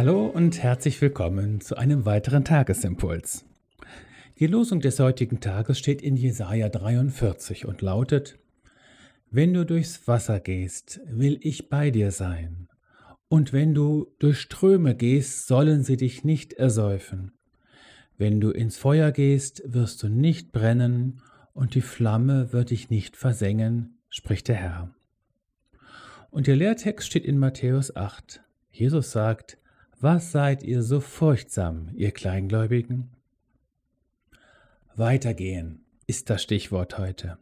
Hallo und herzlich willkommen zu einem weiteren Tagesimpuls. Die Losung des heutigen Tages steht in Jesaja 43 und lautet: Wenn du durchs Wasser gehst, will ich bei dir sein. Und wenn du durch Ströme gehst, sollen sie dich nicht ersäufen. Wenn du ins Feuer gehst, wirst du nicht brennen, und die Flamme wird dich nicht versengen, spricht der Herr. Und der Lehrtext steht in Matthäus 8. Jesus sagt, was seid ihr so furchtsam, ihr Kleingläubigen? Weitergehen ist das Stichwort heute.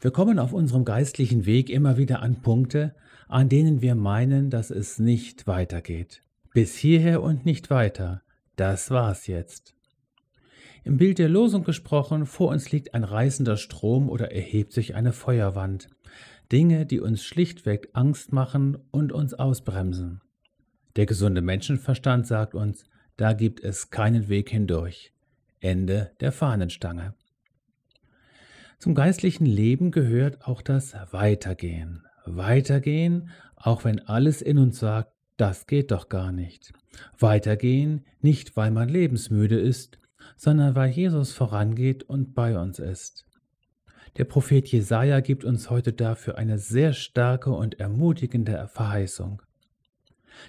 Wir kommen auf unserem geistlichen Weg immer wieder an Punkte, an denen wir meinen, dass es nicht weitergeht. Bis hierher und nicht weiter. Das war's jetzt. Im Bild der Losung gesprochen, vor uns liegt ein reißender Strom oder erhebt sich eine Feuerwand. Dinge, die uns schlichtweg Angst machen und uns ausbremsen. Der gesunde Menschenverstand sagt uns, da gibt es keinen Weg hindurch. Ende der Fahnenstange. Zum geistlichen Leben gehört auch das Weitergehen. Weitergehen, auch wenn alles in uns sagt, das geht doch gar nicht. Weitergehen, nicht weil man lebensmüde ist, sondern weil Jesus vorangeht und bei uns ist. Der Prophet Jesaja gibt uns heute dafür eine sehr starke und ermutigende Verheißung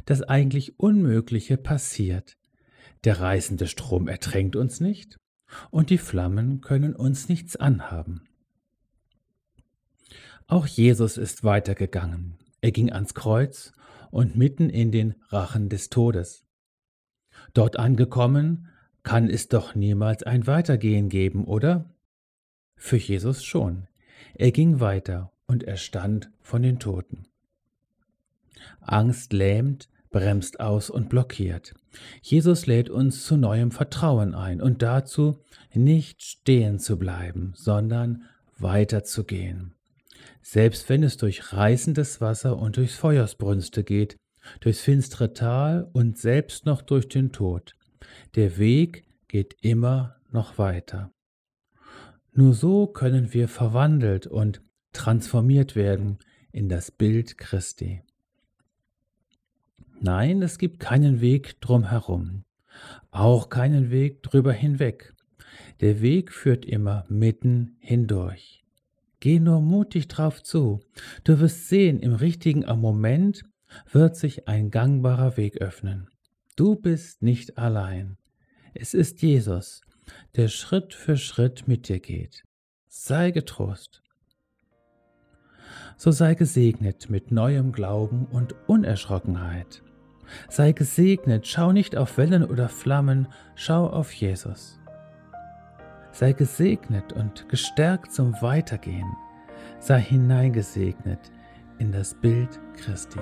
das eigentlich Unmögliche passiert. Der reißende Strom ertränkt uns nicht und die Flammen können uns nichts anhaben. Auch Jesus ist weitergegangen. Er ging ans Kreuz und mitten in den Rachen des Todes. Dort angekommen, kann es doch niemals ein Weitergehen geben, oder? Für Jesus schon. Er ging weiter und er stand von den Toten. Angst lähmt, bremst aus und blockiert. Jesus lädt uns zu neuem Vertrauen ein und dazu, nicht stehen zu bleiben, sondern weiterzugehen. Selbst wenn es durch reißendes Wasser und durchs Feuersbrünste geht, durchs finstere Tal und selbst noch durch den Tod. Der Weg geht immer noch weiter. Nur so können wir verwandelt und transformiert werden in das Bild Christi. Nein, es gibt keinen Weg drumherum, auch keinen Weg drüber hinweg. Der Weg führt immer mitten hindurch. Geh nur mutig drauf zu. Du wirst sehen, im richtigen Moment wird sich ein gangbarer Weg öffnen. Du bist nicht allein. Es ist Jesus, der Schritt für Schritt mit dir geht. Sei getrost. So sei gesegnet mit neuem Glauben und Unerschrockenheit. Sei gesegnet, schau nicht auf Wellen oder Flammen, schau auf Jesus. Sei gesegnet und gestärkt zum Weitergehen. Sei hineingesegnet in das Bild Christi.